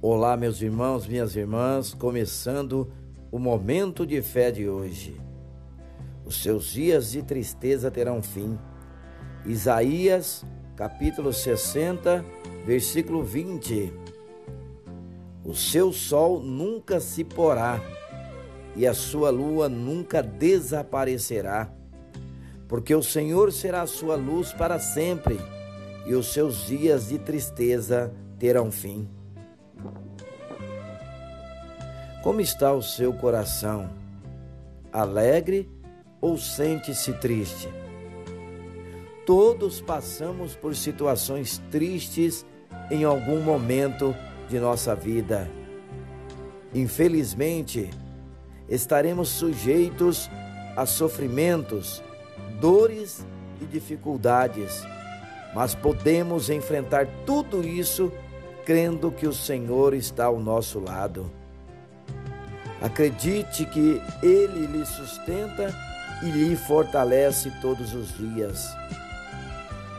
Olá, meus irmãos, minhas irmãs, começando o momento de fé de hoje. Os seus dias de tristeza terão fim. Isaías, capítulo 60, versículo 20. O seu sol nunca se porá e a sua lua nunca desaparecerá, porque o Senhor será a sua luz para sempre e os seus dias de tristeza terão fim. Como está o seu coração? Alegre ou sente-se triste? Todos passamos por situações tristes em algum momento de nossa vida. Infelizmente, estaremos sujeitos a sofrimentos, dores e dificuldades, mas podemos enfrentar tudo isso crendo que o Senhor está ao nosso lado. Acredite que Ele lhe sustenta e lhe fortalece todos os dias.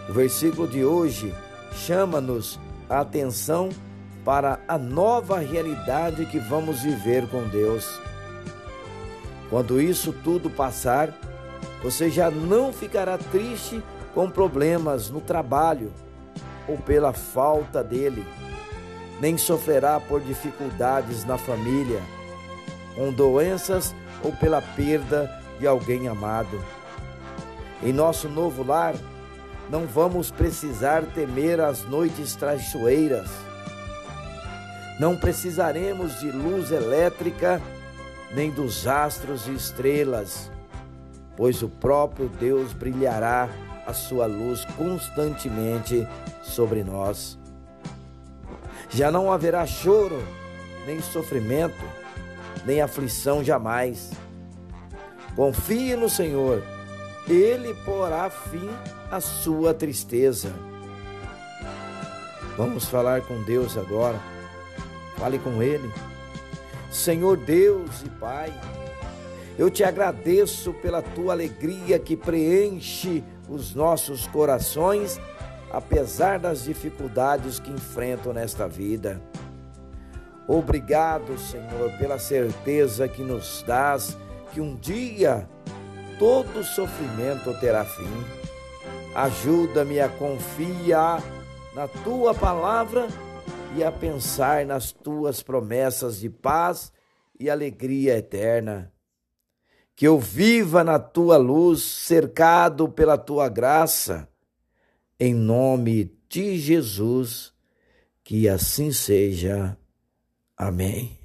O versículo de hoje chama-nos a atenção para a nova realidade que vamos viver com Deus. Quando isso tudo passar, você já não ficará triste com problemas no trabalho ou pela falta dele, nem sofrerá por dificuldades na família com doenças ou pela perda de alguém amado. Em nosso novo lar, não vamos precisar temer as noites traiçoeiras. Não precisaremos de luz elétrica, nem dos astros e estrelas, pois o próprio Deus brilhará a sua luz constantemente sobre nós. Já não haverá choro, nem sofrimento, nem aflição jamais. Confie no Senhor, Ele porá fim à sua tristeza. Vamos falar com Deus agora. Fale com Ele. Senhor Deus e Pai, eu te agradeço pela tua alegria que preenche os nossos corações, apesar das dificuldades que enfrentam nesta vida. Obrigado, Senhor, pela certeza que nos dás que um dia todo sofrimento terá fim. Ajuda-me a confiar na tua palavra e a pensar nas tuas promessas de paz e alegria eterna. Que eu viva na tua luz, cercado pela tua graça. Em nome de Jesus, que assim seja. Amém.